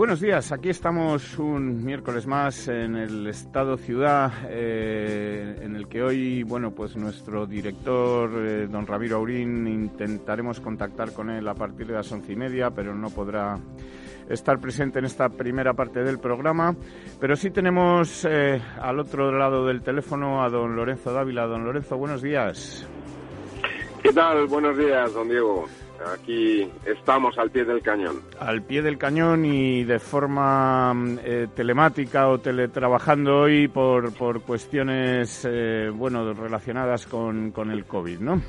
Buenos días, aquí estamos un miércoles más en el Estado Ciudad, eh, en el que hoy, bueno, pues nuestro director, eh, don Ramiro Aurín, intentaremos contactar con él a partir de las once y media, pero no podrá estar presente en esta primera parte del programa. Pero sí tenemos eh, al otro lado del teléfono a don Lorenzo Dávila. Don Lorenzo, buenos días. ¿Qué tal? Buenos días, don Diego. Aquí estamos al pie del cañón. Al pie del cañón y de forma eh, telemática o teletrabajando hoy por, por cuestiones eh, bueno relacionadas con, con, el COVID, ¿no?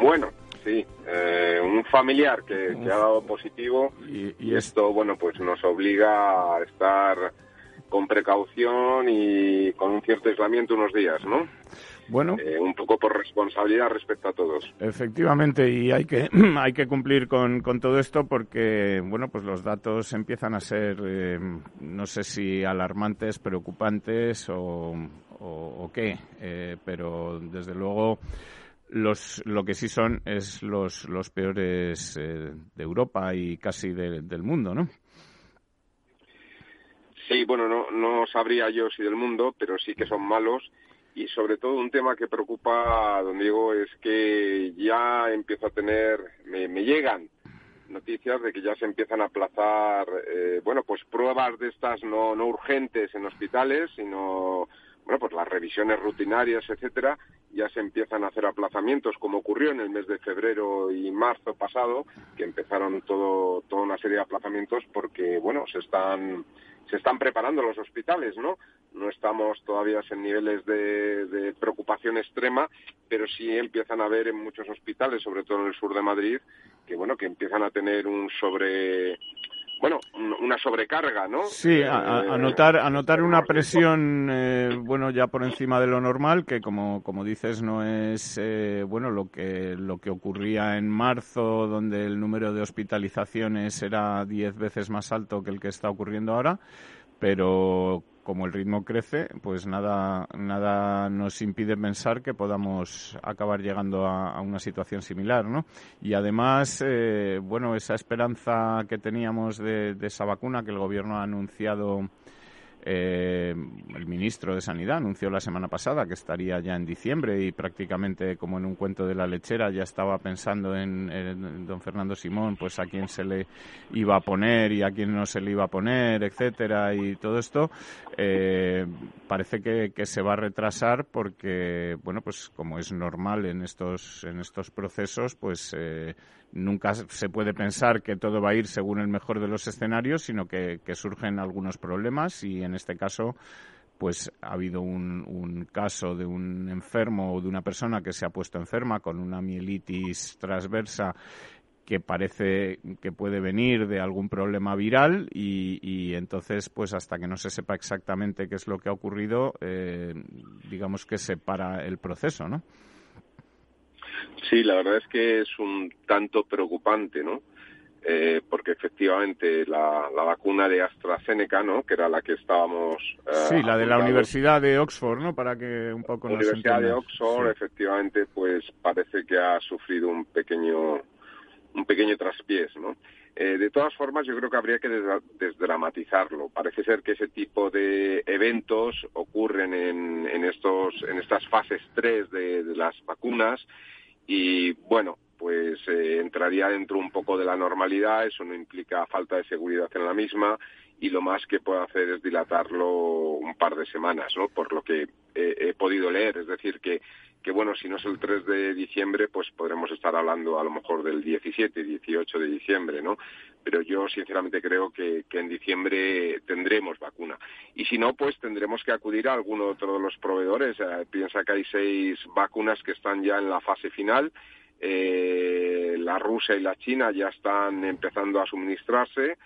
Bueno, sí. Eh, un familiar que, ha dado positivo y, y esto, bueno, pues nos obliga a estar con precaución y con un cierto aislamiento unos días, ¿no? Bueno, eh, un poco por responsabilidad respecto a todos. Efectivamente, y hay que hay que cumplir con, con todo esto porque bueno, pues los datos empiezan a ser eh, no sé si alarmantes, preocupantes o, o, qué, eh, pero desde luego los, lo que sí son es los, los peores de Europa y casi del mundo, ¿no? Sí, bueno, no, no sabría yo si del mundo, pero sí que son malos y sobre todo un tema que preocupa don Diego es que ya empiezo a tener, me, llegan noticias de que ya se empiezan a aplazar, eh, bueno, pues pruebas de estas no, no urgentes en hospitales, sino, bueno, pues las revisiones rutinarias, etcétera, ya se empiezan a hacer aplazamientos, como ocurrió en el mes de febrero y marzo pasado, que empezaron todo, toda una serie de aplazamientos porque, bueno, se están se están preparando los hospitales, ¿no? No estamos todavía en niveles de, preocupación extrema, pero sí empiezan a haber en muchos hospitales, sobre todo en el sur de Madrid, que bueno, que empiezan a tener un sobre bueno, una sobrecarga, ¿no? Sí, anotar, eh, anotar una presión, eh, bueno, ya por encima de lo normal, que como, como dices, no es, eh, bueno, lo que, lo que ocurría en marzo, donde el número de hospitalizaciones era diez veces más alto que el que está ocurriendo ahora, pero como el ritmo crece, pues nada, nada nos impide pensar que podamos acabar llegando a, una situación similar, ¿no? Y además, eh, bueno, esa esperanza que teníamos de, de, esa vacuna que el gobierno ha anunciado eh, el ministro de Sanidad anunció la semana pasada que estaría ya en diciembre y prácticamente como en un cuento de la lechera ya estaba pensando en, don Fernando Simón, pues a quién se le iba a poner y a quién no se le iba a poner, etcétera y todo esto. Eh, parece que, se va a retrasar porque, bueno, pues como es normal en estos en estos procesos, pues eh, nunca se puede pensar que todo va a ir según el mejor de los escenarios, sino que, surgen algunos problemas y en este caso pues ha habido un, caso de un enfermo o de una persona que se ha puesto enferma con una mielitis transversa que parece que puede venir de algún problema viral y, entonces pues hasta que no se sepa exactamente qué es lo que ha ocurrido eh, digamos que se para el proceso no Sí, la verdad es que es un tanto preocupante, ¿no? Eh, porque efectivamente la, vacuna de AstraZeneca, ¿no? Que era la que estábamos... Eh, sí, la de la Universidad de Oxford, ¿no? Para que un poco La Universidad de Oxford, efectivamente, pues parece que ha sufrido un pequeño un pequeño traspiés, ¿no? Eh, de todas formas, yo creo que habría que desdramatizarlo. Parece ser que ese tipo de eventos ocurren en, en estos, en estas fases 3 de, de las vacunas y bueno, pues eh, entraría dentro un poco de la normalidad, eso no implica falta de seguridad en la misma y lo más que puede hacer es dilatarlo un par de semanas, ¿no? Por lo que he podido leer, es decir, que, que bueno, si no es el 3 de diciembre, pues podremos estar hablando a lo mejor del 17, 18 de diciembre, ¿no? Pero yo sinceramente creo que, que en diciembre tendremos vacuna. Y si no, pues tendremos que acudir a alguno otro de los proveedores. Eh, piensa que hay seis vacunas que están ya en la fase final. Eh, la Rusia y la China ya están empezando a suministrarse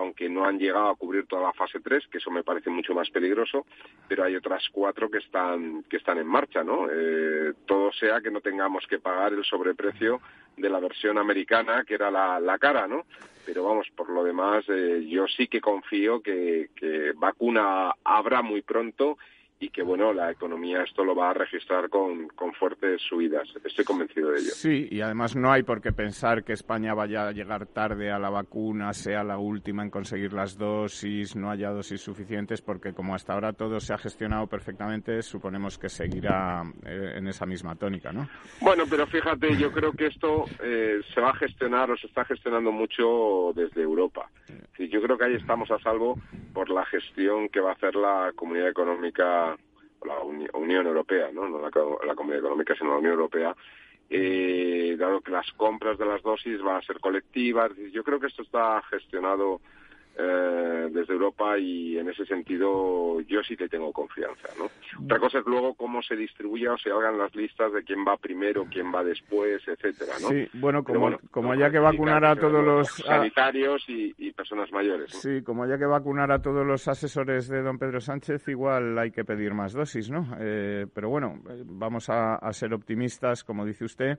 aunque no han llegado a cubrir toda la fase 3, que eso me parece mucho más peligroso, pero hay otras cuatro que están, que están en marcha, ¿no? Eh, todo sea que no tengamos que pagar el sobreprecio de la versión americana, que era la, la cara, ¿no? Pero vamos, por lo demás, eh, yo sí que confío que, que vacuna habrá muy pronto y que bueno la economía esto lo va a registrar con, con, fuertes subidas. Estoy convencido de ello. Sí, y además no hay por qué pensar que España vaya a llegar tarde a la vacuna, sea la última en conseguir las dosis, no haya dosis suficientes, porque como hasta ahora todo se ha gestionado perfectamente, suponemos que seguirá eh, en esa misma tónica, ¿no? Bueno, pero fíjate, yo creo que esto eh, se va a gestionar o se está gestionando mucho desde Europa. Sí, yo creo que ahí estamos a salvo por la gestión que va a hacer la Comunidad Económica la Unión Europea, ¿no? no la, la Comunidad Económica, sino la Unión Europea, eh, dado que las compras de las dosis van a ser colectivas. Yo creo que esto está gestionado eh, desde Europa y en ese sentido yo sí que tengo confianza. ¿no? Otra cosa es luego cómo se distribuya o se hagan las listas de quién va primero, quién va después, etcétera. ¿no? Sí, bueno, como, como haya que vacunar a todos los sanitarios y, y, personas mayores. Sí, como haya que vacunar a todos los asesores de don Pedro Sánchez, igual hay que pedir más dosis, ¿no? Eh, pero bueno, eh, vamos a, a ser optimistas, como dice usted.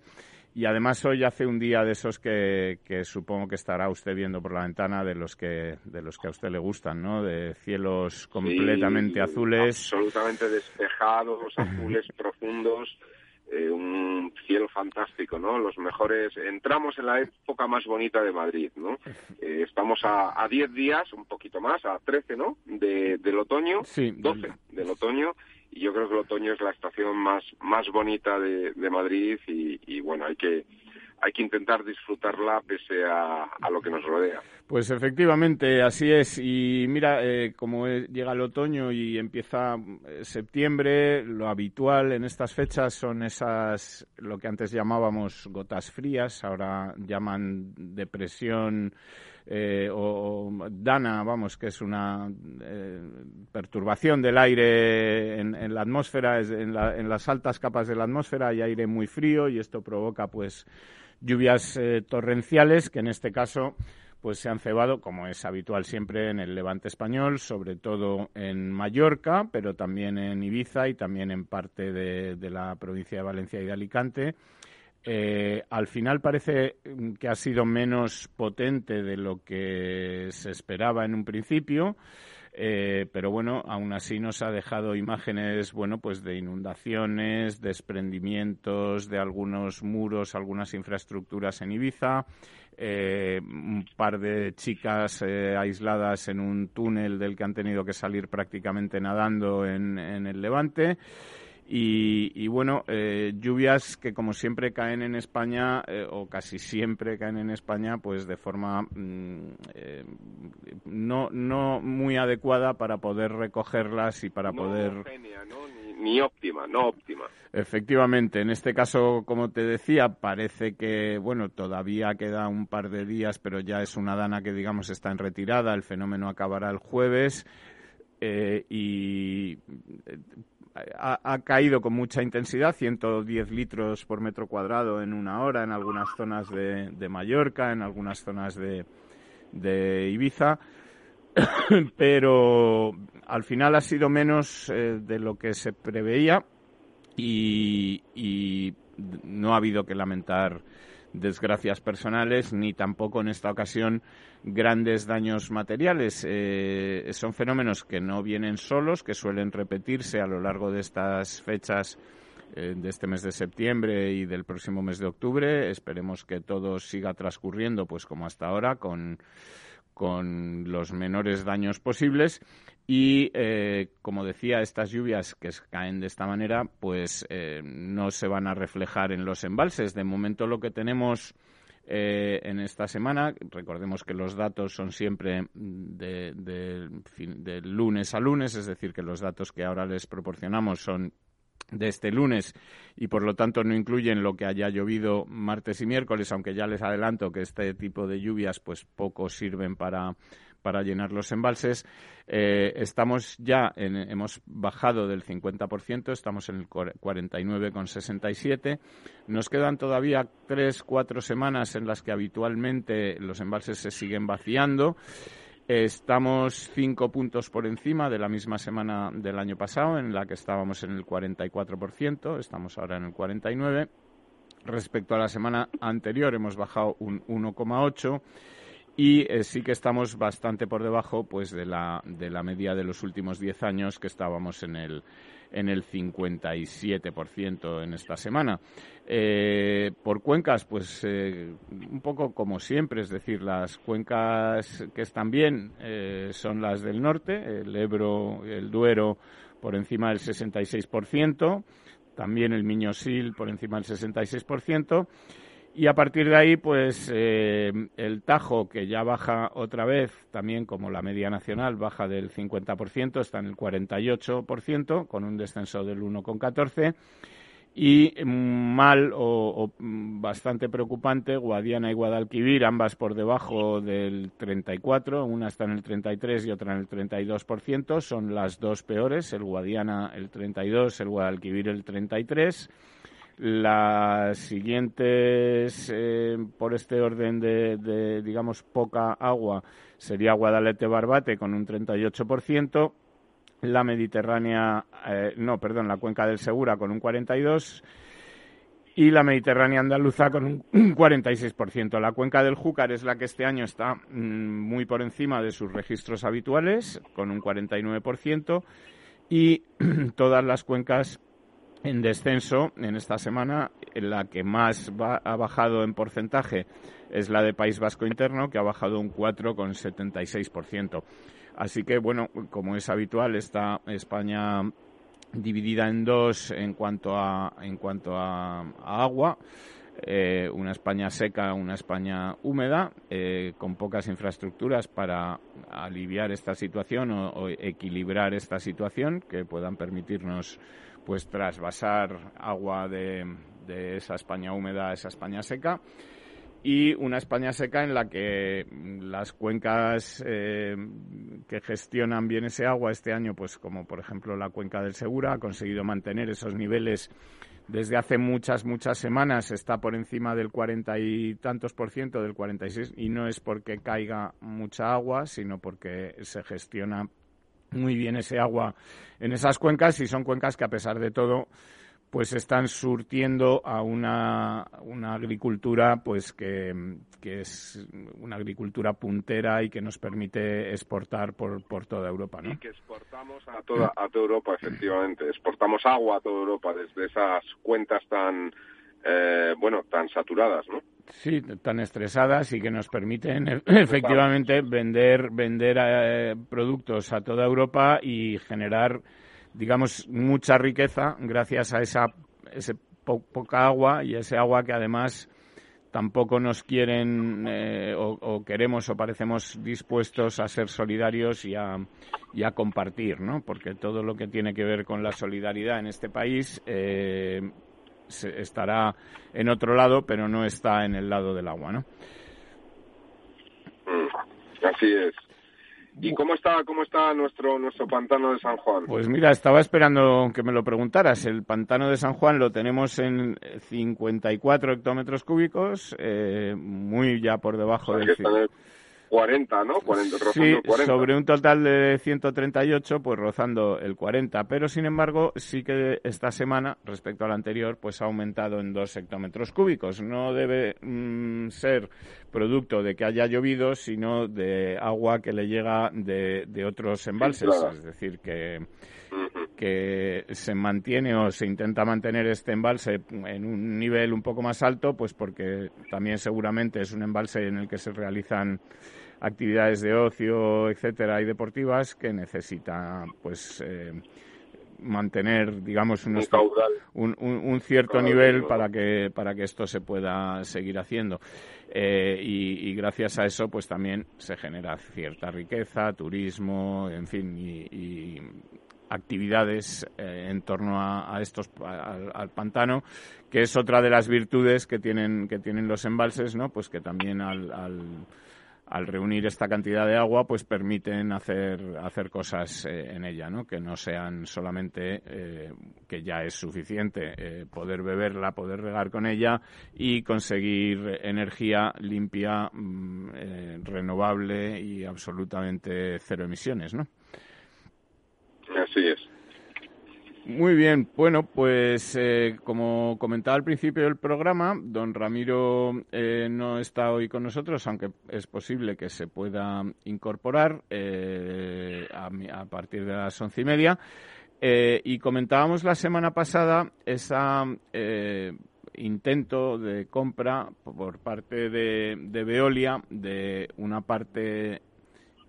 Y además hoy hace un día de esos que, que, supongo que estará usted viendo por la ventana de los que de los que a usted le gustan, ¿no? De cielos completamente sí, azules. Absolutamente despejados, azules profundos, eh, un cielo fantástico, ¿no? Los mejores. Entramos en la época más bonita de Madrid, ¿no? Eh, estamos a 10 días, un poquito más, a 13, ¿no? De, del otoño, sí, 12 del... del otoño y yo creo que el otoño es la estación más más bonita de, de Madrid y, bueno hay que hay que intentar disfrutarla pese a, a, lo que nos rodea. Pues efectivamente, así es. Y mira, eh, como llega el otoño y empieza eh, septiembre, lo habitual en estas fechas son esas, lo que antes llamábamos gotas frías, ahora llaman depresión eh, o, Dana, vamos, que es una eh, perturbación del aire en, la atmósfera, es en, la, en, las altas capas de la atmósfera hay aire muy frío y esto provoca pues lluvias eh, torrenciales que en este caso pues se han cebado, como es habitual siempre en el levante español, sobre todo en Mallorca, pero también en Ibiza y también en parte de la provincia de Valencia y de Alicante. Eh, al final parece que ha sido menos potente de lo que se esperaba en un principio. Eh, pero bueno, aún así nos ha dejado imágenes, bueno, pues de inundaciones, desprendimientos de algunos muros, algunas infraestructuras en Ibiza, eh, un par de chicas eh, aisladas en un túnel del que han tenido que salir prácticamente nadando en, en el Levante. Y, y, bueno, eh, lluvias que como siempre caen en España, eh, o casi siempre caen en España, pues de forma mm, eh, no, no muy adecuada para poder recogerlas y para no poder... Genia, ¿no? Ni, ni, óptima, no óptima. Efectivamente, en este caso, como te decía, parece que, bueno, todavía queda un par de días, pero ya es una dana que, digamos, está en retirada, el fenómeno acabará el jueves. Eh, y ha, caído con mucha intensidad, 110 litros por metro cuadrado en una hora en algunas zonas de, de Mallorca, en algunas zonas de, de Ibiza, pero al final ha sido menos eh, de lo que se preveía y, y no ha habido que lamentar desgracias personales ni tampoco en esta ocasión grandes daños materiales. Eh, son fenómenos que no vienen solos, que suelen repetirse a lo largo de estas fechas eh, de este mes de septiembre y del próximo mes de octubre. Esperemos que todo siga transcurriendo pues como hasta ahora con con los menores daños posibles y, eh, como decía, estas lluvias que caen de esta manera, pues eh, no se van a reflejar en los embalses. De momento lo que tenemos eh, en esta semana, recordemos que los datos son siempre de, lunes a lunes, es decir, que los datos que ahora les proporcionamos son de este lunes y por lo tanto no incluyen lo que haya llovido martes y miércoles, aunque ya les adelanto que este tipo de lluvias pues poco sirven para para llenar los embalses. Eh, estamos ya, en, hemos bajado del 50%, estamos en el 49,67. Nos quedan todavía tres, cuatro semanas en las que habitualmente los embalses se siguen vaciando. Estamos cinco puntos por encima de la misma semana del año pasado, en la que estábamos en el 44%, estamos ahora en el 49%. Respecto a la semana anterior hemos bajado un 1,8% y eh, sí que estamos bastante por debajo pues de la, de la media de los últimos 10 años que estábamos en el en el 57% en esta semana. Eh, por cuencas, pues eh, un poco como siempre, es decir, las cuencas que están bien son las del norte, el Ebro, el Duero por encima del 66%, también el Miñosil por encima del 66%, y a partir de ahí, pues eh, el Tajo, que ya baja otra vez, también como la media nacional, baja del 50%, está en el 48%, con un descenso del 1,14%. Y mal o, bastante preocupante, Guadiana y Guadalquivir, ambas por debajo del 34, una está en el 33 y otra en el 32%, son las dos peores, el Guadiana el 32, el Guadalquivir el 33 las siguientes, eh, por este orden de, digamos, poca agua, sería Guadalete Barbate con un 38%, la Mediterránea, eh, no, perdón, la Cuenca del Segura con un 42% y la Mediterránea andaluza con un 46%. La cuenca del Júcar es la que este año está mm, muy por encima de sus registros habituales, con un 49%, y todas las cuencas en descenso en esta semana. La que más ha bajado en porcentaje es la de País Vasco Interno, que ha bajado un 4,76%. Así que, bueno, como es habitual, está España dividida en dos en cuanto a, en cuanto a, agua. Eh, una España seca, una España húmeda, eh, con pocas infraestructuras para aliviar esta situación o equilibrar esta situación que puedan permitirnos pues trasvasar agua de, esa España húmeda a esa España seca. Y una España seca en la que las cuencas eh, que gestionan bien ese agua este año, pues como por ejemplo la cuenca del Segura, ha conseguido mantener esos niveles desde hace muchas, muchas semanas, está por encima del cuarenta y tantos por ciento, del 46, y no es porque caiga mucha agua, sino porque se gestiona muy bien ese agua en esas cuencas y son cuencas que a pesar de todo pues están surtiendo a una, una agricultura pues que, es una agricultura puntera y que nos permite exportar por, por toda Europa, ¿no? Y que exportamos a toda, a toda Europa, efectivamente. Exportamos agua a toda Europa desde esas cuentas tan, eh, bueno, tan saturadas, ¿no? Sí, tan estresadas y que nos permiten e, efectivamente vender, vender eh, productos a toda Europa y generar, digamos, mucha riqueza gracias a esa ese poca agua y ese agua que además tampoco nos quieren eh, o, queremos o parecemos dispuestos a ser solidarios y a, y a, compartir, ¿no? Porque todo lo que tiene que ver con la solidaridad en este país eh, estará en otro lado, pero no está en el lado del agua, ¿no? Mm, así es. ¿Y cómo está, cómo está nuestro, nuestro pantano de San Juan? Pues mira, estaba esperando que me lo preguntaras. El pantano de San Juan lo tenemos en 54 hectómetros cúbicos, eh, muy ya por debajo del... 40, ¿no? 40, sí, sobre un total de 138, pues rozando el 40. Pero, sin embargo, sí que esta semana, respecto a la anterior, pues ha aumentado en 2 hectómetros cúbicos. No debe mm, ser producto de que haya llovido, sino de agua que le llega de, de otros embalses. Es decir, que que se mantiene o se intenta mantener este embalse en un nivel un poco más alto, pues porque también seguramente es un embalse en el que se realizan actividades de ocio, etcétera, y deportivas que necesita, pues, eh, mantener, digamos, un, un, cierto nivel para que para que esto se pueda seguir haciendo. Eh, y, gracias a eso, pues también se genera cierta riqueza, turismo, en fin, y actividades en torno a, estos al, pantano que es otra de las virtudes que tienen que tienen los embalses no pues que también al al reunir esta cantidad de agua, pues permiten hacer, hacer cosas eh, en ella, ¿no? Que no sean solamente, eh, que ya es suficiente eh, poder beberla, poder regar con ella y conseguir energía limpia, mm, renovable y absolutamente cero emisiones, ¿no? Así es. Muy bien, bueno, pues eh, como comentaba al principio del programa, don Ramiro eh, no está hoy con nosotros, aunque es posible que se pueda incorporar eh, a, partir de las once y media. y comentábamos la semana pasada ese intento de compra por parte de, de Veolia de una parte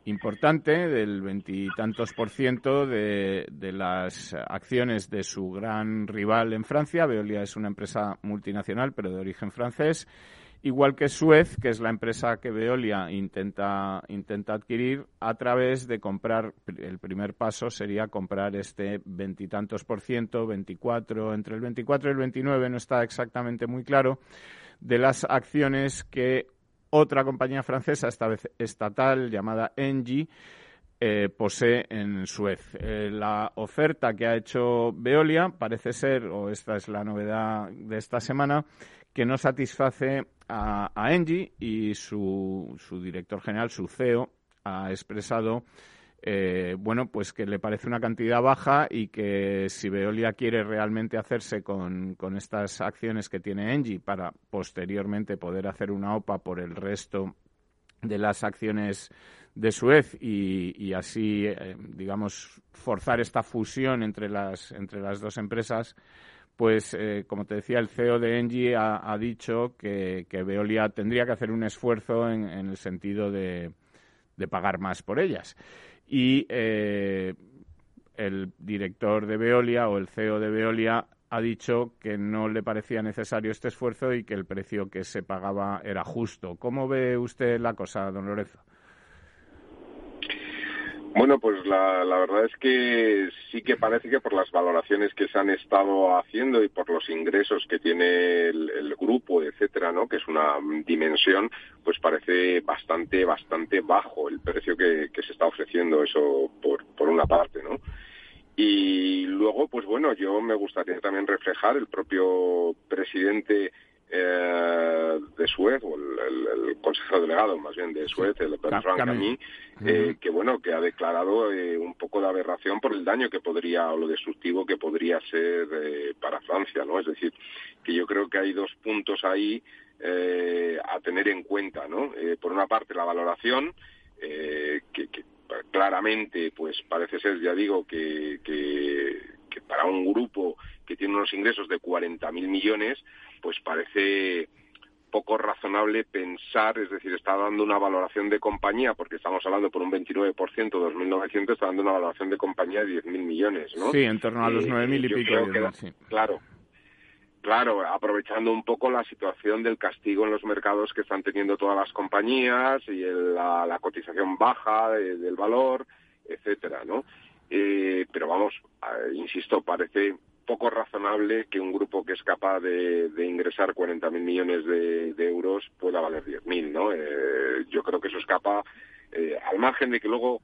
importante del veintitantos por ciento de, de, las acciones de su gran rival en Francia. Veolia es una empresa multinacional, pero de origen francés. Igual que Suez, que es la empresa que Veolia intenta, intenta adquirir a través de comprar, el primer paso sería comprar este veintitantos por ciento, veinticuatro, entre el 24 y el 29, no está exactamente muy claro, de las acciones que otra compañía francesa, esta vez estatal, llamada Engie, eh, posee en Suez. Eh, la oferta que ha hecho Veolia parece ser, o esta es la novedad de esta semana, que no satisface a, a Engie y su, su director general, su CEO, ha expresado eh, bueno, pues que le parece una cantidad baja y que si Veolia quiere realmente hacerse con, estas acciones que tiene Engie para posteriormente poder hacer una OPA por el resto de las acciones de Suez y, así, eh, digamos, forzar esta fusión entre las, entre las dos empresas, pues, eh, como te decía, el CEO de Engie ha, dicho que, Veolia tendría que hacer un esfuerzo en, el sentido de, de pagar más por ellas y eh, el director de Veolia o el CEO de Veolia ha dicho que no le parecía necesario este esfuerzo y que el precio que se pagaba era justo. ¿Cómo ve usted la cosa, don Lorenzo? Bueno, pues la, verdad es que sí que parece que por las valoraciones que se han estado haciendo y por los ingresos que tiene el, grupo, etcétera, ¿no? Que es una dimensión, pues parece bastante, bastante bajo el precio que, que se está ofreciendo eso por, por una parte, ¿no? Y luego, pues bueno, yo me gustaría también reflejar el propio presidente eh, de Suez, o el, consejero delegado más bien de Suez, el Bertrand Camille, eh, que bueno, que ha declarado eh, un poco de aberración por el daño que podría, o lo destructivo que podría ser para Francia, ¿no? Es decir, que yo creo que hay dos puntos ahí a tener en cuenta, ¿no? por una parte, la valoración, que, claramente, pues parece ser, ya digo, que, que, que para un grupo que tiene unos ingresos de 40.000 millones, pues parece poco razonable pensar, es decir, está dando una valoración de compañía, porque estamos hablando por un 29%, 2.900, está dando una valoración de compañía de 10.000 millones, ¿no? Sí, en torno a los 9.000 y pico. Claro, claro, aprovechando un poco la situación del castigo en los mercados que están teniendo todas las compañías y la, cotización baja del valor, etcétera, ¿no? Eh, pero vamos, eh, insisto, parece poco razonable que un grupo que es capaz de, ingresar 40.000 millones de, euros pueda valer 10.000, ¿no? Eh, yo creo que eso escapa, eh, al margen de que luego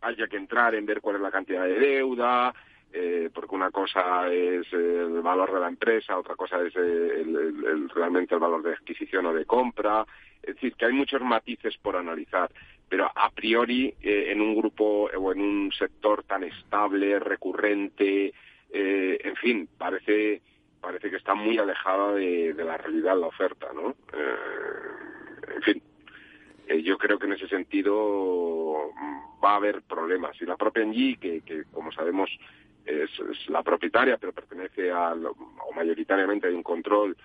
haya que entrar en ver cuál es la cantidad de deuda, eh, porque una cosa es el valor de la empresa, otra cosa es el, realmente el valor de adquisición o de compra. Es decir, que hay muchos matices por analizar, pero a priori en un grupo o en un sector tan estable, recurrente, eh, en fin, parece parece que está muy alejada de, la realidad la oferta, ¿no? Eh, en fin, eh, yo creo que en ese sentido mm, va a haber problemas. Y la propia Engie, que, que como sabemos es, la propietaria, pero pertenece al, o mayoritariamente hay un control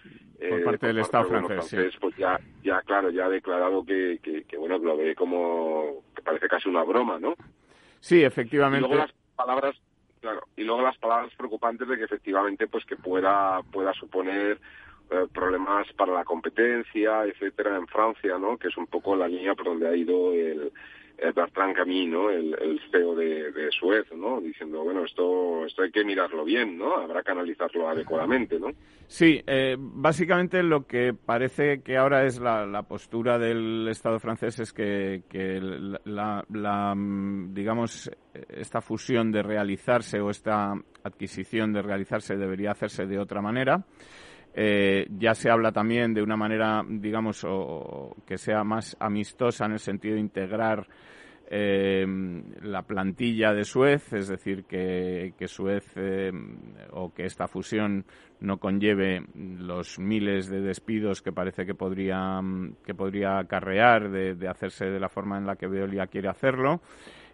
por parte del Estado francés, pues ya, ya claro, ya ha declarado que, que, bueno, lo ve como que parece casi una broma, ¿no? Sí, efectivamente. Y luego las palabras Claro, y luego las palabras preocupantes de que efectivamente pues que pueda pueda suponer eh, problemas para la competencia, etcétera, en Francia, ¿no? Que es un poco la línea por donde ha ido el, Bertrand Camino, el, el CEO de, de, Suez, ¿no? Diciendo, bueno, esto, esto hay que mirarlo bien, ¿no? Habrá que analizarlo adecuadamente, ¿no? Sí, eh, básicamente lo que parece que ahora es la, la postura del Estado francés es que, que la, la, digamos, esta fusión de realizarse o esta adquisición de realizarse debería hacerse de otra manera. Eh, ya se habla también de una manera, digamos, o, que sea más amistosa en el sentido de integrar eh, la plantilla de Suez, es decir, que, Suez eh, o que esta fusión no conlleve los miles de despidos que parece que podría, que podría acarrear de, de hacerse de la forma en la que Veolia quiere hacerlo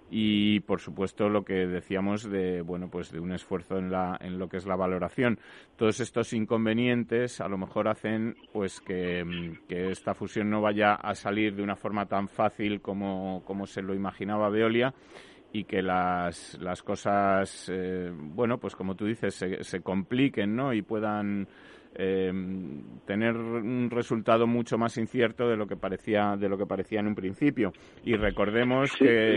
y por supuesto lo que decíamos de bueno pues de un esfuerzo en la en lo que es la valoración. Todos estos inconvenientes a lo mejor hacen pues que, esta fusión no vaya a salir de una forma tan fácil como, se lo imaginaba Veolia y que las, las cosas eh, bueno pues como tú dices se, se compliquen no y puedan eh, tener un resultado mucho más incierto de lo que parecía de lo que parecía en un principio. Y recordemos que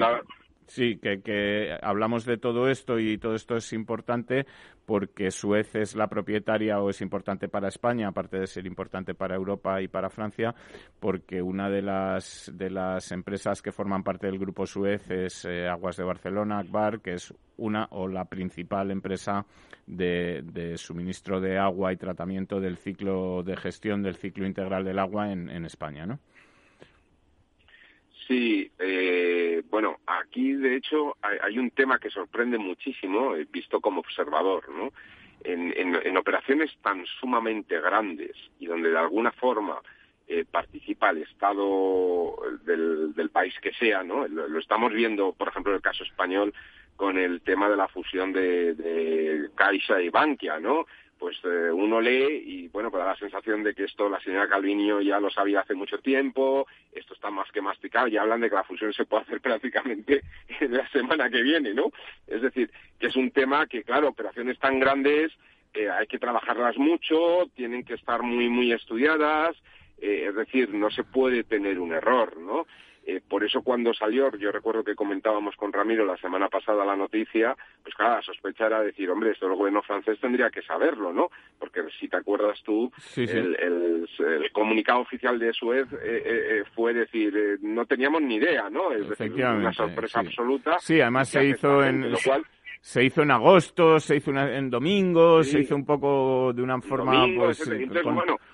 Sí, que, que, hablamos de todo esto y todo esto es importante porque Suez es la propietaria o es importante para España, aparte de ser importante para Europa y para Francia, porque una de las, de las empresas que forman parte del grupo Suez es eh, Aguas de Barcelona, Akbar, que es una o la principal empresa de, de, suministro de agua y tratamiento del ciclo de gestión del ciclo integral del agua en, en España, ¿no? Sí, eh, bueno, aquí de hecho hay, un tema que sorprende muchísimo, eh, visto como observador, ¿no? En, operaciones tan sumamente grandes y donde de alguna forma eh, participa el Estado del, país que sea, ¿no? Lo, estamos viendo, por ejemplo, en el caso español con el tema de la fusión de, de Caixa y Bankia, ¿no? Pues eh, uno lee y bueno, pues da la sensación de que esto la señora Calvinio ya lo sabía hace mucho tiempo, esto está más que masticado y hablan de que la fusión se puede hacer prácticamente en la semana que viene, ¿no? Es decir, que es un tema que, claro, operaciones tan grandes eh, hay que trabajarlas mucho, tienen que estar muy, muy estudiadas, eh, es decir, no se puede tener un error, ¿no? Eh, por eso cuando salió, yo recuerdo que comentábamos con Ramiro la semana pasada la noticia, pues claro, la sospecha era decir, hombre, esto el gobierno francés tendría que saberlo, ¿no? Porque si te acuerdas tú, El, comunicado oficial de Suez eh, eh, fue decir, no teníamos ni idea, ¿no? Es decir, una sorpresa absoluta. Sí, además se hizo en... Lo cual, se hizo en agosto, se hizo en domingo, se hizo un poco de una forma pues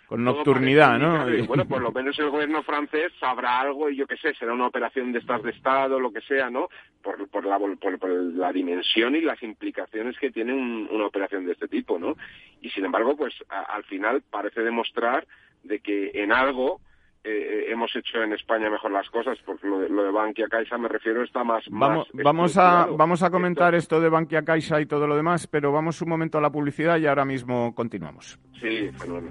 con, nocturnidad, ¿no? bueno, por lo menos el gobierno francés sabrá algo y yo qué sé, será una operación de estas de Estado, lo que sea, ¿no? Por, por, la, por, la dimensión y las implicaciones que tiene una operación de este tipo, ¿no? Y sin embargo, pues al final parece demostrar de que en algo eh, hemos hecho en España mejor las cosas, porque lo de, lo de Bankia Caixa me refiero está más. Vamos, vamos a vamos a comentar esto... de Bankia Caixa y todo lo demás, pero vamos un momento a la publicidad y ahora mismo continuamos. Sí, fenómeno.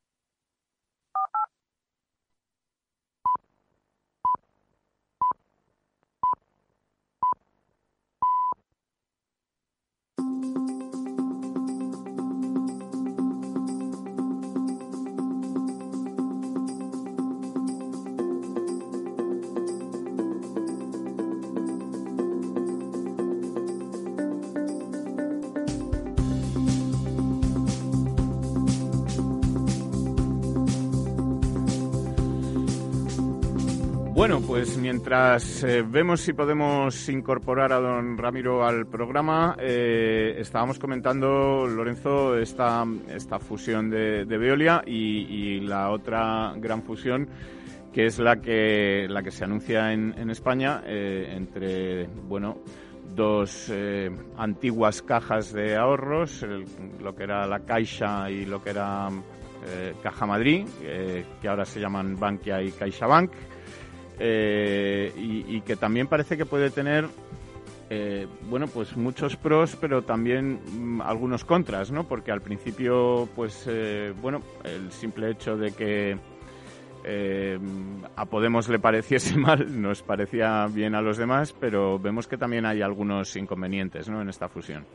Bueno, pues mientras eh, vemos si podemos incorporar a don Ramiro al programa, eh, estábamos comentando, Lorenzo, esta, esta fusión de, Veolia y, la otra gran fusión que es la que, la que se anuncia en, España eh, entre, bueno, dos antiguas cajas de ahorros, lo que era la Caixa y lo que era Caja Madrid, que ahora se llaman Bankia y CaixaBank. Eh, y, que también parece que puede tener eh, bueno pues muchos pros pero también mm, algunos contras no porque al principio pues eh, bueno el simple hecho de que a Podemos le pareciese mal nos parecía bien a los demás pero vemos que también hay algunos inconvenientes no en esta fusión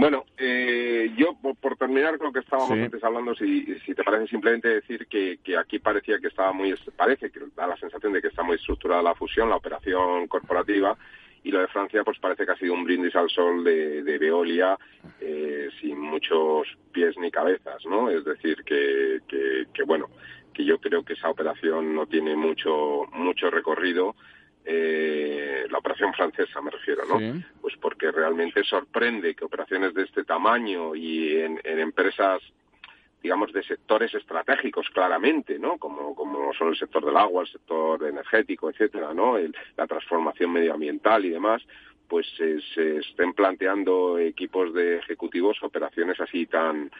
bueno, eh, yo por, terminar con lo que estábamos antes hablando, si, te parece simplemente decir que, aquí parecía que estaba muy, parece que da la sensación de que está muy estructurada la fusión, la operación corporativa, y lo de Francia pues parece que ha sido un brindis al sol de, Veolia eh, sin muchos pies ni cabezas, ¿no? Es decir, que, que, bueno, que yo creo que esa operación no tiene mucho, mucho recorrido eh, la operación francesa me refiero, ¿no? Pues porque realmente sorprende que operaciones de este tamaño y en, empresas digamos, de sectores estratégicos claramente, ¿no? Como, como son el sector del agua, el sector energético, etcétera, ¿no? la transformación medioambiental y demás, pues se estén planteando equipos de ejecutivos operaciones así tan,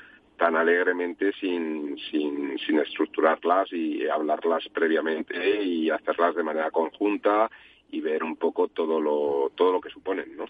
tan alegremente sin, sin, sin estructurarlas y hablarlas previamente y hacerlas de manera conjunta y ver un poco todo lo, todo lo que suponen, ¿no?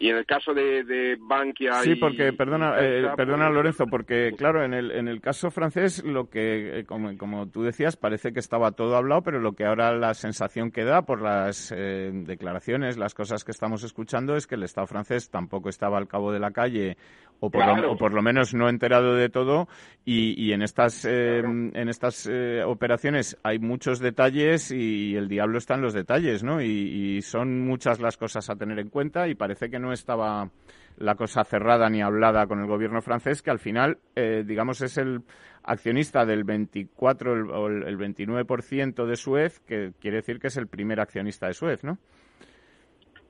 Y en el caso de, de Bankia Sí, porque, perdona, eh, perdona pues, Lorenzo, porque claro, en el, en el caso francés, lo que, eh, como, como, tú decías, parece que estaba todo hablado, pero lo que ahora la sensación que da por las eh, declaraciones, las cosas que estamos escuchando, es que el Estado francés tampoco estaba al cabo de la calle, o por, lo, o por lo menos no enterado de todo, y, y en estas, en estas operaciones hay muchos detalles y el diablo está en los detalles, ¿no? Y, y son muchas las cosas a tener en cuenta y parece que no no estaba la cosa cerrada ni hablada con el gobierno francés, que al final, eh, digamos, es el accionista del 24 o el, el 29% de Suez, que quiere decir que es el primer accionista de Suez, ¿no?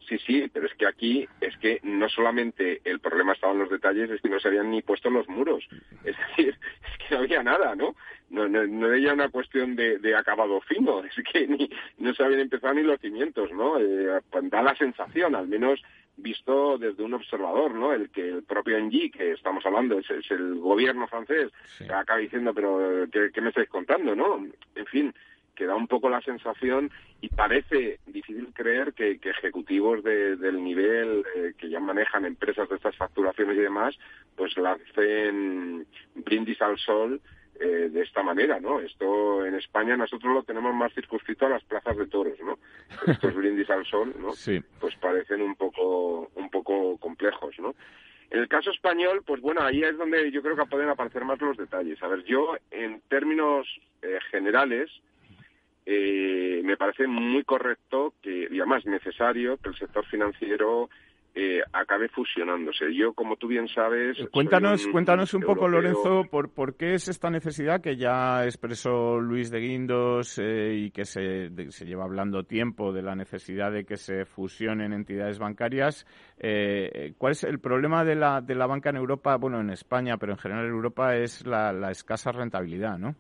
Sí, sí, pero es que aquí es que no solamente el problema estaba en los detalles, es que no se habían ni puesto los muros. Es decir, es que no había nada, ¿no? No, no, no era una cuestión de, de, acabado fino, es que ni, no se habían empezado ni los cimientos, ¿no? Eh, pues da la sensación, al menos visto desde un observador, ¿no? El que el propio Engie, que estamos hablando, es, el gobierno francés, acaba diciendo, pero ¿qué, ¿qué, me estáis contando, no? En fin, que da un poco la sensación y parece difícil creer que, ejecutivos del nivel eh, que ya manejan empresas de estas facturaciones y demás, pues lancen brindis al sol eh, de esta manera, ¿no? Esto en España nosotros lo tenemos más circunscrito a las plazas de toros, ¿no? Estos brindis al sol, ¿no? Sí. Pues parecen un poco, un poco complejos, ¿no? En el caso español, pues bueno, ahí es donde yo creo que pueden aparecer más los detalles. A ver, yo en términos eh, generales eh, me parece muy correcto que, y además necesario que el sector financiero eh, acabe fusionándose. Yo, como tú bien sabes... Cuéntanos un, cuéntanos un poco, Lorenzo, por, por qué es esta necesidad que ya expresó Luis de Guindos eh, y que se, se, lleva hablando tiempo de la necesidad de que se fusionen entidades bancarias. Eh, ¿Cuál es el problema de la, de la banca en Europa? Bueno, en España, pero en general en Europa es la, la escasa rentabilidad, ¿no?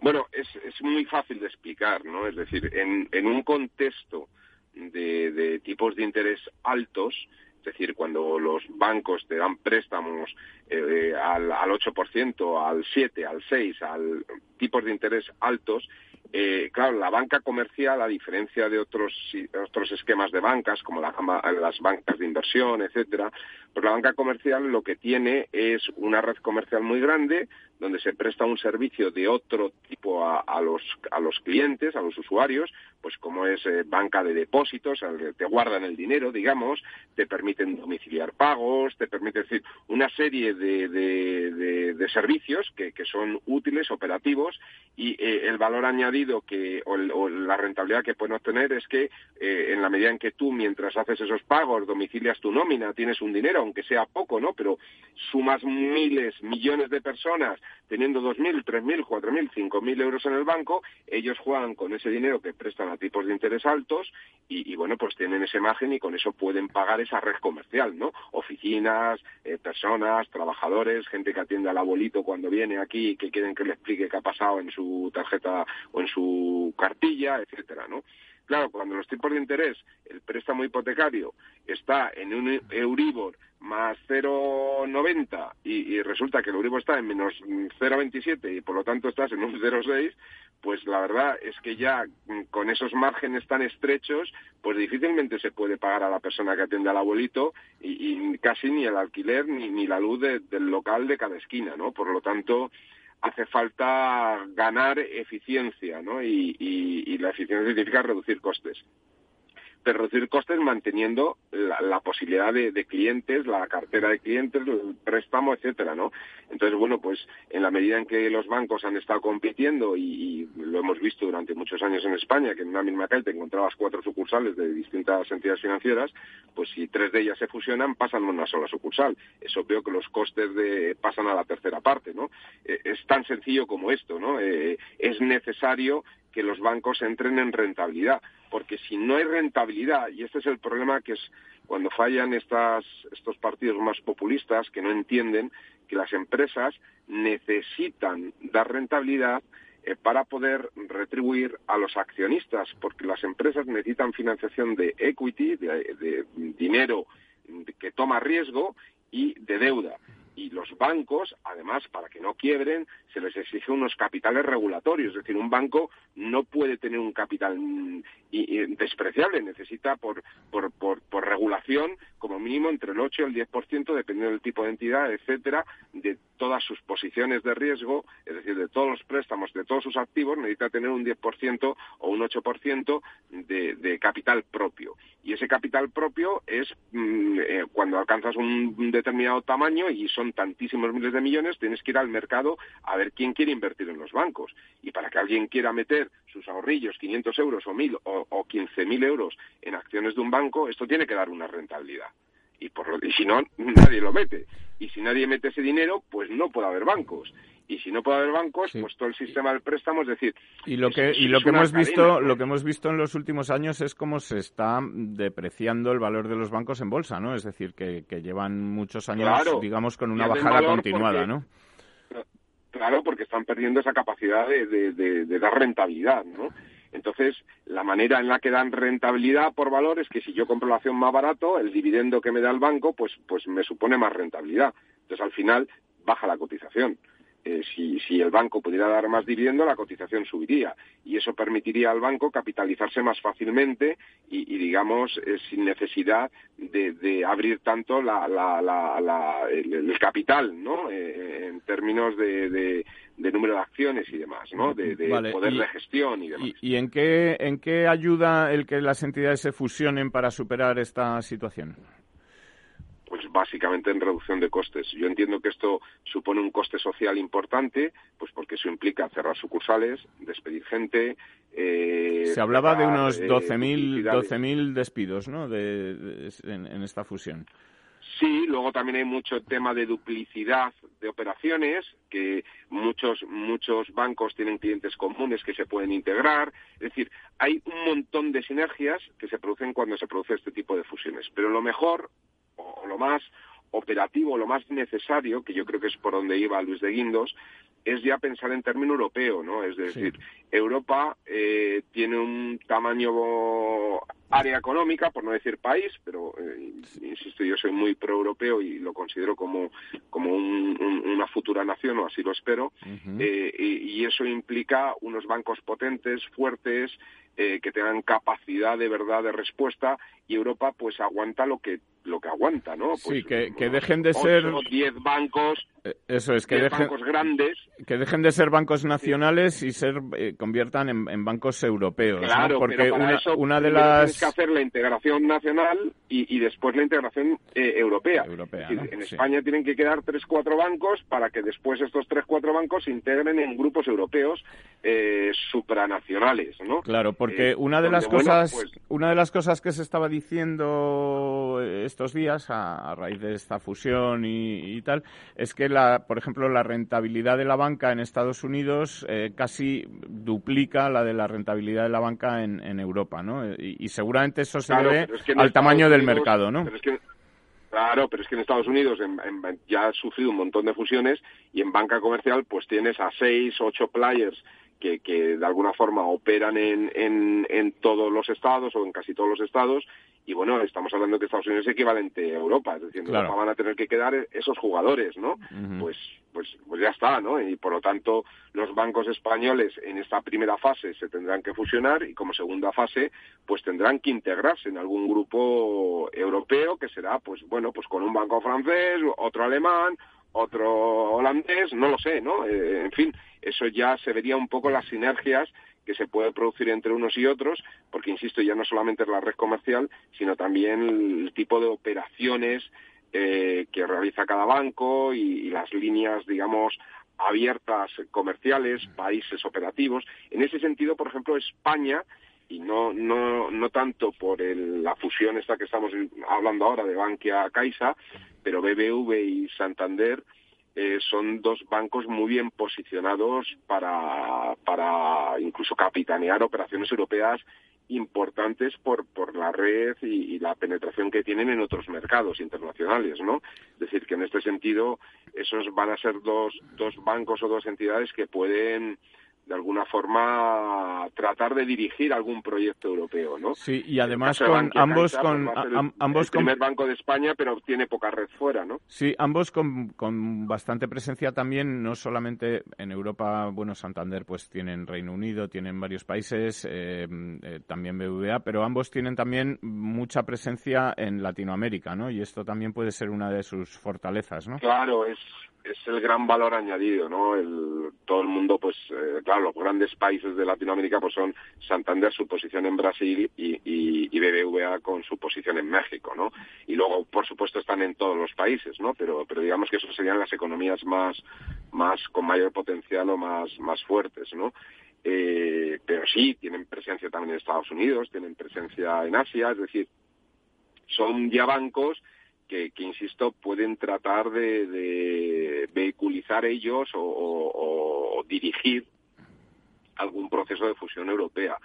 Bueno, es, es muy fácil de explicar, ¿no? Es decir, en, en un contexto de, de tipos de interés altos, es decir, cuando los bancos te dan préstamos eh, al, al 8%, al 7%, al 6%, al tipos de interés altos, eh, claro, la banca comercial, a diferencia de otros, otros esquemas de bancas, como la, las bancas de inversión, etcétera, pues la banca comercial lo que tiene es una red comercial muy grande, donde se presta un servicio de otro tipo a, los, a los clientes, a los usuarios, pues como es eh, banca de depósitos, te guardan el dinero, digamos, te permiten domiciliar pagos, te permite decir una serie de, de, de, de servicios que, que, son útiles, operativos, y eh, el valor añadido que, o, el, o, la rentabilidad que pueden obtener es que eh, en la medida en que tú, mientras haces esos pagos, domicilias tu nómina, tienes un dinero, aunque sea poco, ¿no? Pero sumas miles, millones de personas teniendo 2.000, 3.000, 4.000, 5.000 euros en el banco, ellos juegan con ese dinero que prestan a tipos de interés altos y, bueno, pues tienen ese margen y con eso pueden pagar esa red comercial, ¿no? Oficinas, eh, personas, trabajadores, gente que atiende al abuelito cuando viene aquí y que quieren que le explique qué ha pasado en su tarjeta o en su cartilla, etcétera, ¿no? Claro, cuando los tipos de interés, el préstamo hipotecario está en un Euribor más 0,90 y, y, resulta que el Euribor está en menos 0,27 y por lo tanto estás en un 0,6, pues la verdad es que ya con esos márgenes tan estrechos, pues difícilmente se puede pagar a la persona que atiende al abuelito y, casi ni el alquiler ni, ni la luz de, del local de cada esquina, ¿no? Por lo tanto, hace falta ganar eficiencia, ¿no? Y la eficiencia significa reducir costes de reducir costes manteniendo la, la posibilidad de, clientes, la cartera de clientes, el préstamo, etcétera, ¿no? Entonces, bueno, pues en la medida en que los bancos han estado compitiendo y, lo hemos visto durante muchos años en España, que en una misma calle te encontrabas cuatro sucursales de distintas entidades financieras, pues si tres de ellas se fusionan, pasan a una sola sucursal. Es obvio que los costes de, pasan a la tercera parte, ¿no? Eh, es tan sencillo como esto, ¿no? Eh, es necesario que los bancos entren en rentabilidad, porque si no hay rentabilidad, y este es el problema que es cuando fallan estas, estos partidos más populistas que no entienden que las empresas necesitan dar rentabilidad eh, para poder retribuir a los accionistas, porque las empresas necesitan financiación de equity, de, de dinero que toma riesgo y de deuda y los bancos, además, para que no quiebren, se les exige unos capitales regulatorios. Es decir, un banco no puede tener un capital despreciable, necesita por, por, por, regulación como mínimo entre el 8 y el 10%, dependiendo del tipo de entidad, etcétera, de todas sus posiciones de riesgo, es decir, de todos los préstamos, de todos sus activos, necesita tener un 10% o un 8% de, de capital propio. Y ese capital propio es mmm, eh, cuando alcanzas un, un determinado tamaño y son tantísimos miles de millones, tienes que ir al mercado a ver quién quiere invertir en los bancos. Y para que alguien quiera meter sus ahorrillos, 500 euros o 1.000 o, o 15.000 euros en acciones de un banco, esto tiene que dar una rentabilidad. Y, por lo, y si no, nadie lo mete. Y si nadie mete ese dinero, pues no puede haber bancos y si no puede haber bancos, sí. pues todo el sistema del préstamo, es decir, y lo que es, y lo que hemos cadena, visto, ¿no? lo que hemos visto en los últimos años es cómo se está depreciando el valor de los bancos en bolsa, ¿no? Es decir, que, que llevan muchos años, claro. digamos, con una bajada continuada, porque, ¿no? Claro, porque están perdiendo esa capacidad de, de, de, de dar rentabilidad, ¿no? Entonces, la manera en la que dan rentabilidad por valor es que si yo compro la acción más barato, el dividendo que me da el banco, pues, pues me supone más rentabilidad. Entonces, al final, baja la cotización eh, si, si, el banco pudiera dar más dividendo, la cotización subiría y eso permitiría al banco capitalizarse más fácilmente y, y digamos, eh, sin necesidad de, de, abrir tanto la, la, la, el, el, capital, ¿no? Eh, en términos de, de, de, número de acciones y demás, ¿no? De, vale. poder y, de gestión y demás. ¿Y, y en, qué, en qué ayuda el que las entidades se fusionen para superar esta situación? Pues básicamente en reducción de costes. Yo entiendo que esto supone un coste social importante, pues porque eso implica cerrar sucursales, despedir gente. Eh, Se hablaba de unos 12.000 eh, 12 despidos, ¿no? De, de, en, en esta fusión. Sí, luego también hay mucho tema de duplicidad de operaciones, que muchos, muchos bancos tienen clientes comunes que se pueden integrar. Es decir, hay un montón de sinergias que se producen cuando se produce este tipo de fusiones. Pero lo mejor, o lo más operativo, lo más necesario, que yo creo que es por donde iba Luis de Guindos, es ya pensar en término europeo, ¿no? Es decir, Europa eh, tiene un tamaño área económica, por no decir país, pero eh, insisto, yo soy muy pro-europeo y lo considero como, como una futura nación, o así lo espero, eh, y, eso implica unos bancos potentes, fuertes, eh, que tengan capacidad de verdad de respuesta, y Europa pues aguanta lo que lo que aguanta, ¿no? sí, pues, que, dejen de ser... 10 bancos, eh, eso es, que dejen, bancos grandes. Que dejen de ser bancos nacionales y ser eh, conviertan en, bancos europeos. Claro, porque una, una, de las... Tienes que hacer la integración nacional y, después la integración eh, europea. En España tienen que quedar tres, cuatro bancos para que después estos tres, cuatro bancos se integren en grupos europeos supranacionales, ¿no? Claro, porque una de las cosas, pues una de las cosas que se estaba diciendo estos días a, raíz de esta fusión y, tal es que, la, por ejemplo, la rentabilidad de la banca en Estados Unidos eh, casi duplica la de la rentabilidad de la banca en, Europa, ¿no? Y, seguramente eso se debe al tamaño del mercado, ¿no? Claro, pero es que en Estados Unidos ya ha sufrido un montón de fusiones y en banca comercial pues tienes a seis, ocho players que, que de alguna forma operan en, en, en, todos los estados o en casi todos los estados y bueno, estamos hablando de que Estados Unidos es equivalente a Europa, es decir, en Europa van a tener que quedar esos jugadores, ¿no? Pues pues pues ya está, ¿no? Y por lo tanto, los bancos españoles en esta primera fase se tendrán que fusionar y como segunda fase pues tendrán que integrarse en algún grupo europeo que será pues bueno, pues con un banco francés, otro alemán, otro holandés, no lo sé, ¿no? Eh, en fin, eso ya se vería un poco las sinergias que se puede producir entre unos y otros, porque insisto, ya no solamente es la red comercial, sino también el tipo de operaciones eh, que realiza cada banco y, las líneas, digamos, abiertas comerciales, países operativos. En ese sentido, por ejemplo, España y no no no tanto por la fusión esta que estamos hablando ahora de Bankia Caixa, pero BBV y Santander eh, son dos bancos muy bien posicionados para, para incluso capitanear operaciones europeas importantes por, por la red y, la penetración que tienen en otros mercados internacionales, ¿no? Es decir, que en este sentido esos van a ser dos, dos bancos o dos entidades que pueden de alguna forma tratar de dirigir algún proyecto europeo, ¿no? Sí, y además con ambos con el, ambos primer banco de España, pero tiene poca red fuera, ¿no? Sí, ambos con, con bastante presencia también, no solamente en Europa, bueno, Santander pues tienen Reino Unido, tienen varios países, eh, eh, también BVA, pero ambos tienen también mucha presencia en Latinoamérica, ¿no? Y esto también puede ser una de sus fortalezas, ¿no? Claro, es es el gran valor añadido, ¿no? El, todo el mundo, pues, eh, claro, los grandes países de Latinoamérica, pues son Santander, su posición en Brasil y, y, BBVA con su posición en México, ¿no? Y luego, por supuesto, están en todos los países, ¿no? Pero, pero digamos que eso serían las economías más, más con mayor potencial o más, más fuertes, ¿no? Eh, pero sí, tienen presencia también en Estados Unidos, tienen presencia en Asia, es decir, son ya bancos que, insisto, pueden tratar de, vehiculizar ellos o, dirigir algún proceso de fusión europea.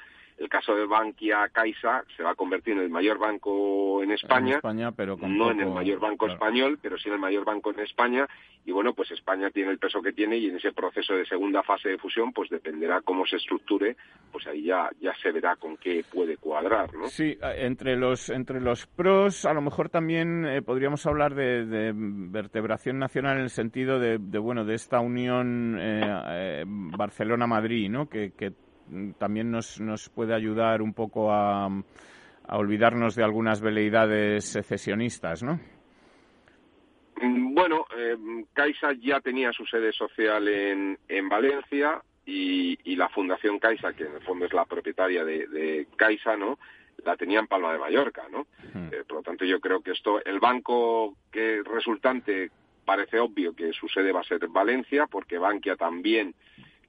El caso de Bankia Caixa se va a convertir en el mayor banco en España, pero no en el mayor banco español, pero sí en el mayor banco en España. Y bueno, pues España tiene el peso que tiene y en ese proceso de segunda fase de fusión, pues dependerá cómo se estructure, pues ahí ya, ya se verá con qué puede cuadrar, ¿no? Sí, entre los, entre los pros, a lo mejor también eh, podríamos hablar de, vertebración nacional en el sentido de, bueno, de esta unión eh, eh, Barcelona-Madrid, ¿no? Que, que también nos, nos puede ayudar un poco a, a olvidarnos de algunas veleidades secesionistas, ¿no? Bueno, eh, Caixa ya tenía su sede social en, en Valencia y, y, la Fundación Caixa, que en el fondo es la propietaria de, de Caixa, ¿no? La tenía en Palma de Mallorca, ¿no? Eh, por lo tanto, yo creo que esto, el banco que resultante parece obvio que su sede va a ser Valencia, porque Bankia también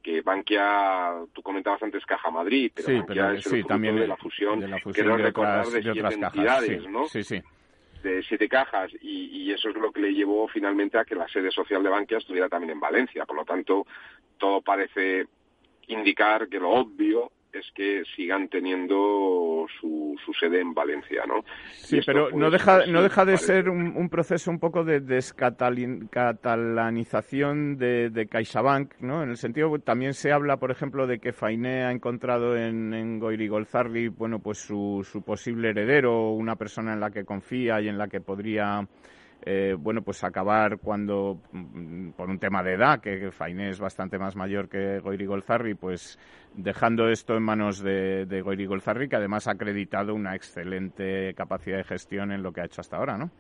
que Bankia, tú comentabas antes Caja Madrid, pero Bankia es el también de la fusión, de la fusión de recordar de, siete entidades, ¿no? Sí, sí. De siete cajas, y, eso es lo que le llevó finalmente a que la sede social de Bankia estuviera también en Valencia. Por lo tanto, todo parece indicar que lo obvio es que sigan teniendo su, su sede en Valencia, ¿no? Sí, pero no deja, no deja de ser un, proceso un poco de descatalanización de, de CaixaBank, ¿no? En el sentido, también se habla, por ejemplo, de que Fainé ha encontrado en, en Goiri Golzarri, bueno, pues su, su posible heredero, una persona en la que confía y en la que podría eh, bueno, pues acabar cuando, mm, por un tema de edad, que Fainé es bastante más mayor que Goiri Golzarri, pues dejando esto en manos de, de Goiri Golzarri, que además ha acreditado una excelente capacidad de gestión en lo que ha hecho hasta ahora, ¿no?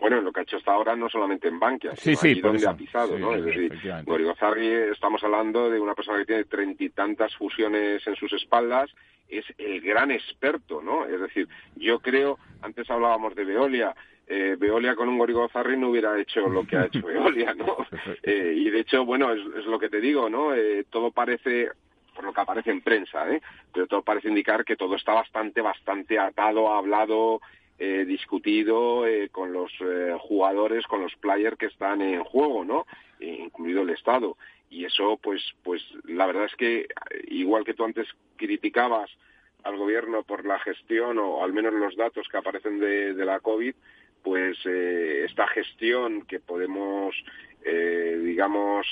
bueno, lo que ha hecho hasta ahora no solamente en Bankia, sino sí, donde ha pisado, ¿no? Es decir, Gorigozarri, estamos hablando de una persona que tiene treinta y tantas fusiones en sus espaldas, es el gran experto, ¿no? Es decir, yo creo, antes hablábamos de Veolia, eh, Veolia con un Gorigozarri no hubiera hecho lo que ha hecho Veolia, ¿no? Eh, y de hecho, bueno, es, lo que te digo, ¿no? Eh, todo parece por lo que aparece en prensa, ¿eh? pero todo parece indicar que todo está bastante, bastante atado, hablado, eh, discutido eh, con los eh, jugadores, con los players que están en juego, ¿no? incluido el Estado. Y eso, pues, pues, la verdad es que igual que tú antes criticabas al gobierno por la gestión o al menos los datos que aparecen de, la COVID, pues esta gestión que podemos, digamos,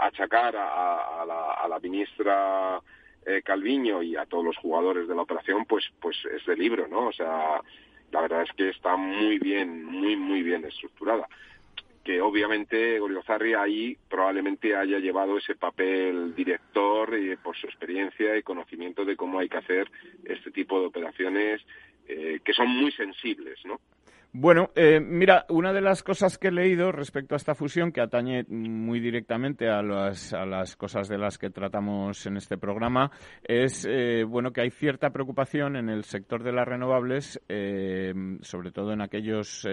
achacar a, la, a la ministra Calviño y a todos los jugadores de la operación, pues, pues es de libro, ¿no? O sea, la verdad es que está muy bien, muy, muy bien estructurada. Que obviamente Goriozarri ahí probablemente haya llevado ese papel director y por su experiencia y conocimiento de cómo hay que hacer este tipo de operaciones eh, que son muy sensibles, ¿no? Bueno, eh, mira, una de las cosas que he leído respecto a esta fusión, que atañe muy directamente a las, a las cosas de las que tratamos en este programa, es eh, bueno que hay cierta preocupación en el sector de las renovables, eh, sobre todo en aquellas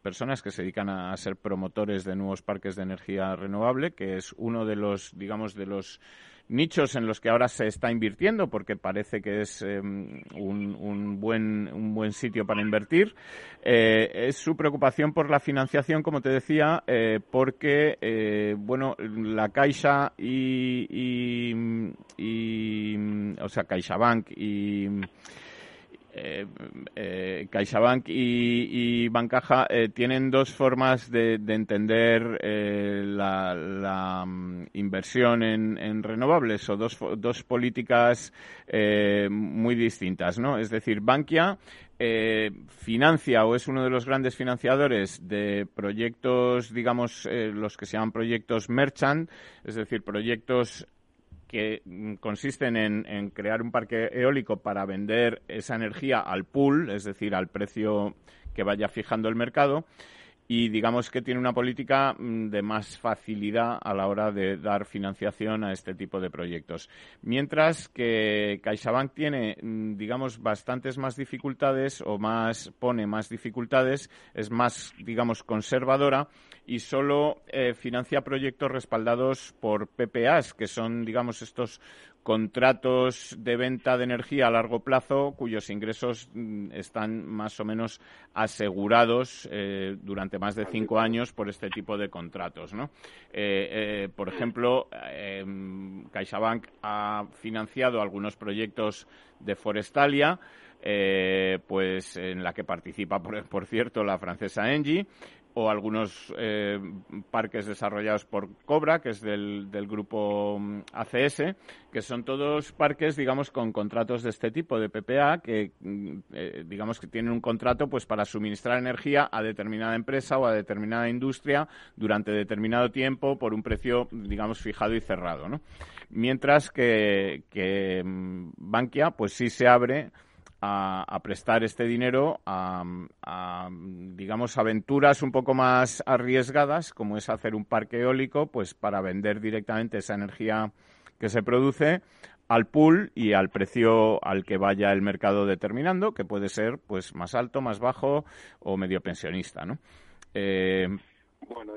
personas que se dedican a ser promotores de nuevos parques de energía renovable, que es uno de los, digamos, de los nichos en los que ahora se está invirtiendo porque parece que es em, un, buen, un buen sitio para invertir. Eh, es su preocupación por la financiación, como te decía, eh, porque, eh, bueno, la Caixa y, y, y, o sea, CaixaBank y eh, eh, CaixaBank y, y Bancaja eh, tienen dos formas de, entender la, mm, inversión en, renovables o dos, dos políticas muy distintas, ¿no? Es decir, Bankia financia o es uno de los grandes financiadores de proyectos, digamos, los que se llaman proyectos merchant, es decir, proyectos que mm, consisten en, crear un parque eólico para vender esa energía al pool, es decir, al precio que vaya fijando el mercado, y digamos que tiene una política mm, de más facilidad a la hora de dar financiación a este tipo de proyectos. Mientras que CaixaBank tiene, mm, digamos, bastantes más dificultades o más pone más dificultades, es más, digamos, conservadora y solo eh, financia proyectos respaldados por PPAs, que son, digamos, estos contratos de venta de energía a largo plazo cuyos ingresos mm, están más o menos asegurados eh, durante más de cinco años por este tipo de contratos. ¿no? Eh, por ejemplo, em, CaixaBank ha financiado algunos proyectos de Forestalia. pues en la que participa, por, por, cierto, la francesa Engie, o algunos eh, parques desarrollados por Cobra, que es del, grupo mm, ACS, que son todos parques, digamos, con contratos de este tipo, de PPA, que, mm, eh, digamos, que tienen un contrato pues para suministrar energía a determinada empresa o a determinada industria durante determinado tiempo por un precio, digamos, fijado y cerrado, ¿no? Mientras que, que mm, Bankia, pues sí se abre a, prestar este dinero a, digamos, aventuras un poco más arriesgadas, como es hacer un parque eólico, pues para vender directamente esa energía que se produce al pool y al precio al que vaya el mercado determinando, que puede ser pues más alto, más bajo o medio pensionista, ¿no? Eh, bueno,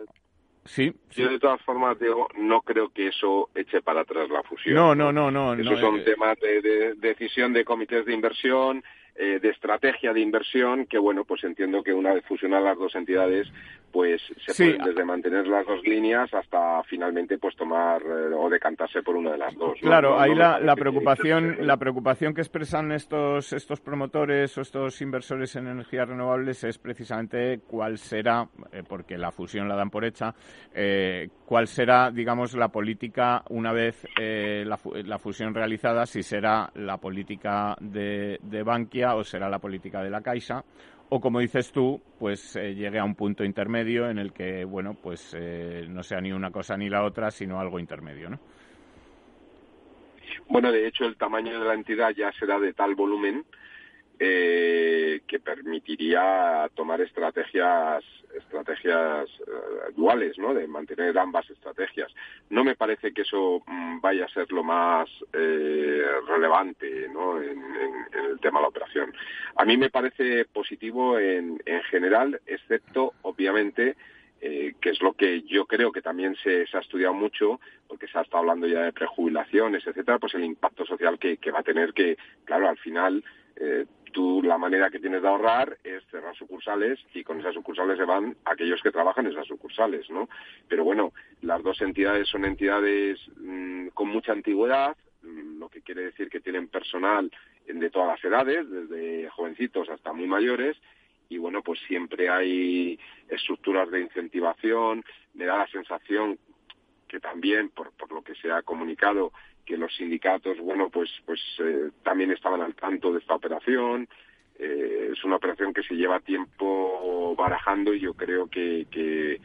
Sí, Yo de todas formas digo, no creo que eso eche para atrás la fusión. No, no, no, no. Esos son eh, temas de, decisión de comités de inversión. eh, de estrategia de inversión que, bueno, pues entiendo que una vez fusionar las dos entidades, pues se pueden desde mantener las dos líneas hasta finalmente pues tomar eh, o decantarse por una de las dos. Claro, ahí la, la preocupación, la preocupación que expresan estos, estos promotores o estos inversores en energías renovables es precisamente cuál será, eh, porque la fusión la dan por hecha, cuál será, digamos, la política una vez la, la, fusión realizada, si será la política de, de Bankia o será la política de la Caixa o como dices tú, pues eh, llegue a un punto intermedio en el que, bueno, pues eh, no sea ni una cosa ni la otra, sino algo intermedio, ¿no? Bueno, de hecho, el tamaño de la entidad ya será de tal volumen eh, que permitiría tomar estrategias estrategias eh, duales, ¿no? De mantener ambas estrategias. No me parece que eso mm, vaya a ser lo más eh, relevante, ¿no? En, el tema de la operación. A mí me parece positivo en, en general, excepto, obviamente, eh, que es lo que yo creo que también se, ha estudiado mucho, porque se ha estado hablando ya de prejubilaciones, etcétera, pues el impacto social que, va a tener que, claro, al final eh, tú la manera que tienes de ahorrar es cerrar sucursales y con esas sucursales se van aquellos que trabajan en esas sucursales, ¿no? Pero bueno, las dos entidades son entidades mm, con mucha antigüedad, mm, lo que quiere decir que tienen personal de todas las edades, desde jovencitos hasta muy mayores, y bueno, pues siempre hay estructuras de incentivación, me da la sensación que también, por, por lo que se ha comunicado, que los sindicatos, bueno, pues, pues eh, también estaban al tanto de esta operación. Eh, es una operación que se lleva tiempo barajando y yo creo que, que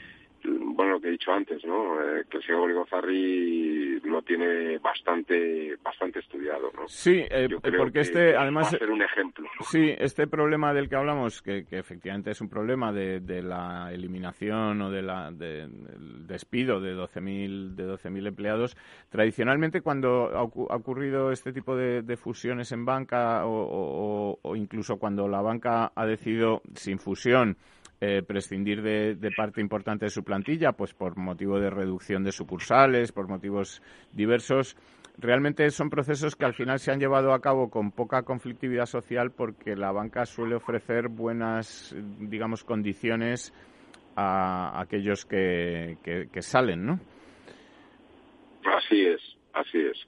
bueno, lo que he dicho antes, ¿no? Eh, que el señor Gorgozarri lo tiene bastante bastante estudiado, ¿no? Sí, eh, porque este, además... Va a ser un ejemplo. Sí, este problema del que hablamos, que, efectivamente es un problema de, de la eliminación o de la, del despido de 12.000 de 12.000 empleados, tradicionalmente cuando ha, ocurrido este tipo de, fusiones en banca o, o incluso cuando la banca ha decidido sin fusión eh, prescindir de, parte importante de su plantilla, pues por motivo de reducción de sucursales, por motivos diversos. Realmente son procesos que al final se han llevado a cabo con poca conflictividad social porque la banca suele ofrecer buenas, digamos, condiciones a aquellos que, que, salen, ¿no? Así es, así es.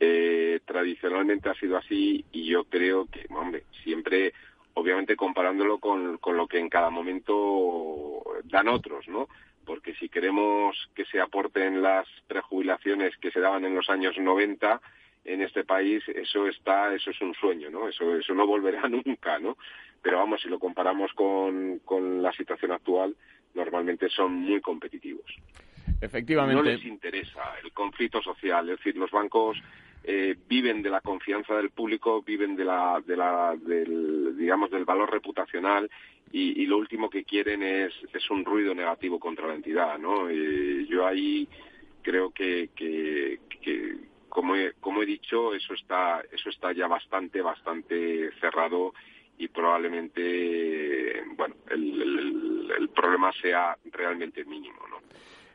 Eh, tradicionalmente ha sido así y yo creo que, hombre, siempre obviamente comparándolo con, con lo que en cada momento dan otros, ¿no? Porque si queremos que se aporten las prejubilaciones que se daban en los años 90 en este país, eso está, eso es un sueño, ¿no? Eso, eso no volverá nunca, ¿no? Pero vamos, si lo comparamos con, con la situación actual, normalmente son muy competitivos. Efectivamente. No les interesa el conflicto social, es decir, los bancos eh, viven de la confianza del público, viven de la, de la, del, digamos, del valor reputacional y, lo último que quieren es, es un ruido negativo contra la entidad, ¿no? Eh, yo ahí creo que, que, como, he, como he dicho, eso está, eso está ya bastante, bastante cerrado y probablemente, bueno, el, el problema sea realmente mínimo, ¿no?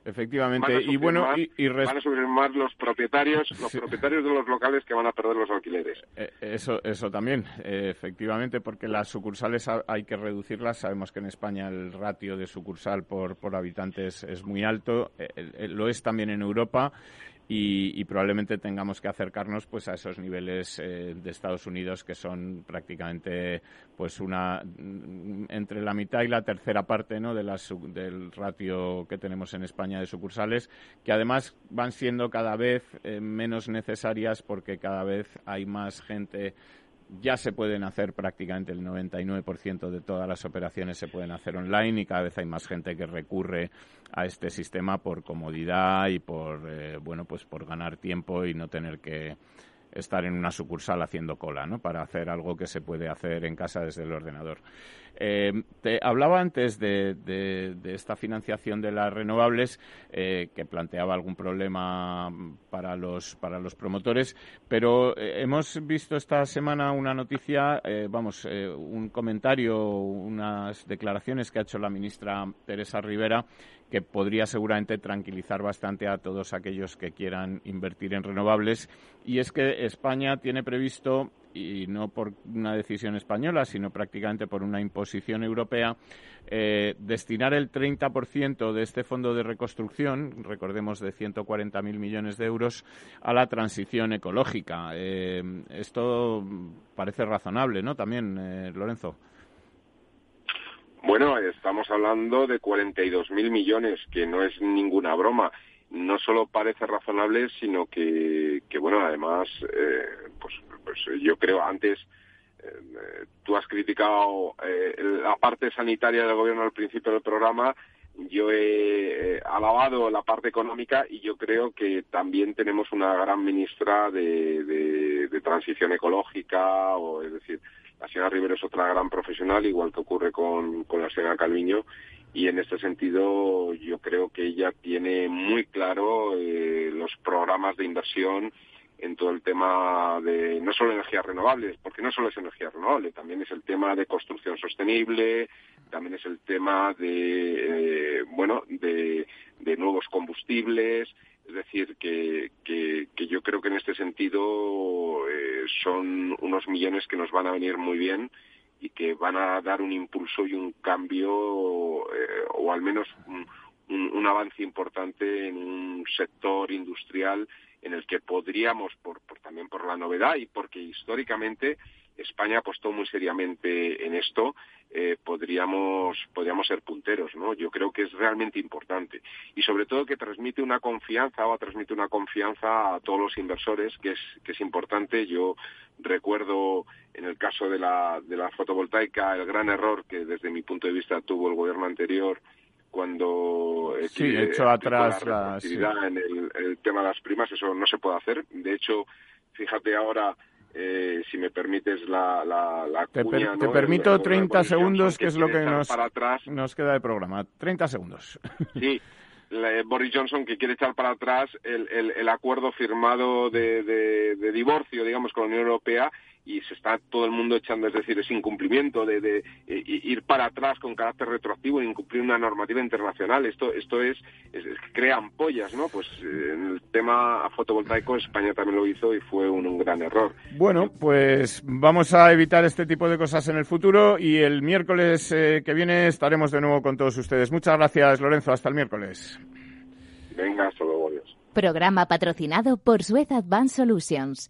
Efectivamente, y bueno, y, van a sufrir más los propietarios, los propietarios de los locales que van a perder los alquileres. Eh, eso, eso también, eh, efectivamente, porque las sucursales hay que reducirlas. Sabemos que en España el ratio de sucursal por, por habitantes es muy alto, eh, lo es también en Europa y, probablemente tengamos que acercarnos pues a esos niveles eh, de Estados Unidos que son prácticamente pues una mm, entre la mitad y la tercera parte ¿no? de del ratio que tenemos en España de sucursales que además van siendo cada vez eh, menos necesarias porque cada vez hay más gente ya se pueden hacer prácticamente el 99% de todas las operaciones se pueden hacer online y cada vez hay más gente que recurre a este sistema por comodidad y por eh, bueno pues por ganar tiempo y no tener que estar en una sucursal haciendo cola, ¿no? Para hacer algo que se puede hacer en casa desde el ordenador. Eh, te hablaba antes de, esta financiación de las renovables eh, que planteaba algún problema para los para los promotores, pero eh, hemos visto esta semana una noticia, vamos, un comentario, unas declaraciones que ha hecho la ministra Teresa Rivera que podría seguramente tranquilizar bastante a todos aquellos que quieran invertir en renovables. Y es que España tiene previsto y no por una decisión española, sino prácticamente por una imposición europea, eh, destinar el 30% de este fondo de reconstrucción, recordemos de 140.000 millones de euros, a la transición ecológica. Eh, esto parece razonable, ¿no? También, eh, Lorenzo. Bueno, estamos hablando de 42.000 millones, que no es ninguna broma. No solo parece razonable, sino que, que bueno, además, pues, pues yo creo antes eh, tú has criticado eh, la parte sanitaria del gobierno al principio del programa, yo he alabado la parte económica y yo creo que también tenemos una gran ministra de, transición ecológica, o es decir, la señora Rivero es otra gran profesional, igual que ocurre con, la señora Calviño, y en este sentido yo creo que ella tiene muy claro eh, los programas de inversión en todo el tema de no solo energías renovables, porque no solo es energía renovable, también es el tema de construcción sostenible, también es el tema de eh, bueno de, nuevos combustibles, es decir que, que, yo creo que en este sentido eh, son unos millones que nos van a venir muy bien y que van a dar un impulso y un cambio eh, o al menos un, un avance importante en un sector industrial en el que podríamos, por, también por la novedad y porque históricamente España apostó muy seriamente en esto, eh, podríamos, podríamos ser punteros, ¿no? Yo creo que es realmente importante. Y sobre todo que transmite una confianza o transmite una confianza a todos los inversores, que es, que es importante. Yo recuerdo en el caso de la, de la fotovoltaica el gran error que desde mi punto de vista tuvo el gobierno anterior cuando sí, he hecho atrás la, en el, tema de las primas, eso no se puede hacer. De hecho, fíjate ahora, eh, si me permites la, la, te, te permito 30 segundos, que es lo que nos, nos queda de programa. 30 segundos. Sí, Boris Johnson que quiere echar para atrás el, el, acuerdo firmado de, de, divorcio, digamos, con la Unión Europea y se está todo el mundo echando, es decir, ese incumplimiento de, de, ir para atrás con carácter retroactivo e incumplir una normativa internacional. Esto, esto es, es, crea ampollas, ¿no? Pues eh, en el tema fotovoltaico España también lo hizo y fue un, gran error. Bueno, pues vamos a evitar este tipo de cosas en el futuro y el miércoles eh, que viene estaremos de nuevo con todos ustedes. Muchas gracias, Lorenzo. Hasta el miércoles. Venga, hasta luego, adiós. Programa patrocinado por Suez Advanced Solutions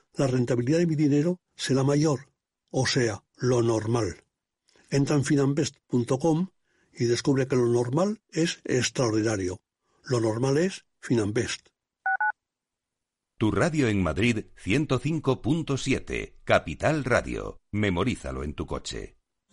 la rentabilidad de mi dinero será mayor, o sea, lo normal. Entra en finambest.com y descubre que lo normal es extraordinario. Lo normal es Finambest. Tu radio en Madrid 105.7, Capital Radio. Memorízalo en tu coche.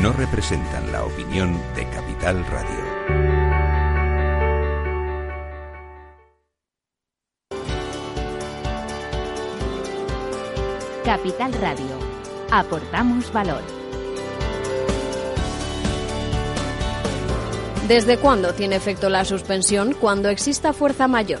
no representan la opinión de Capital Radio. Capital Radio. Aportamos valor. ¿Desde cuándo tiene efecto la suspensión? Cuando exista fuerza mayor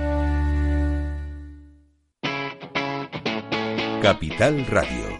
Capital Radio.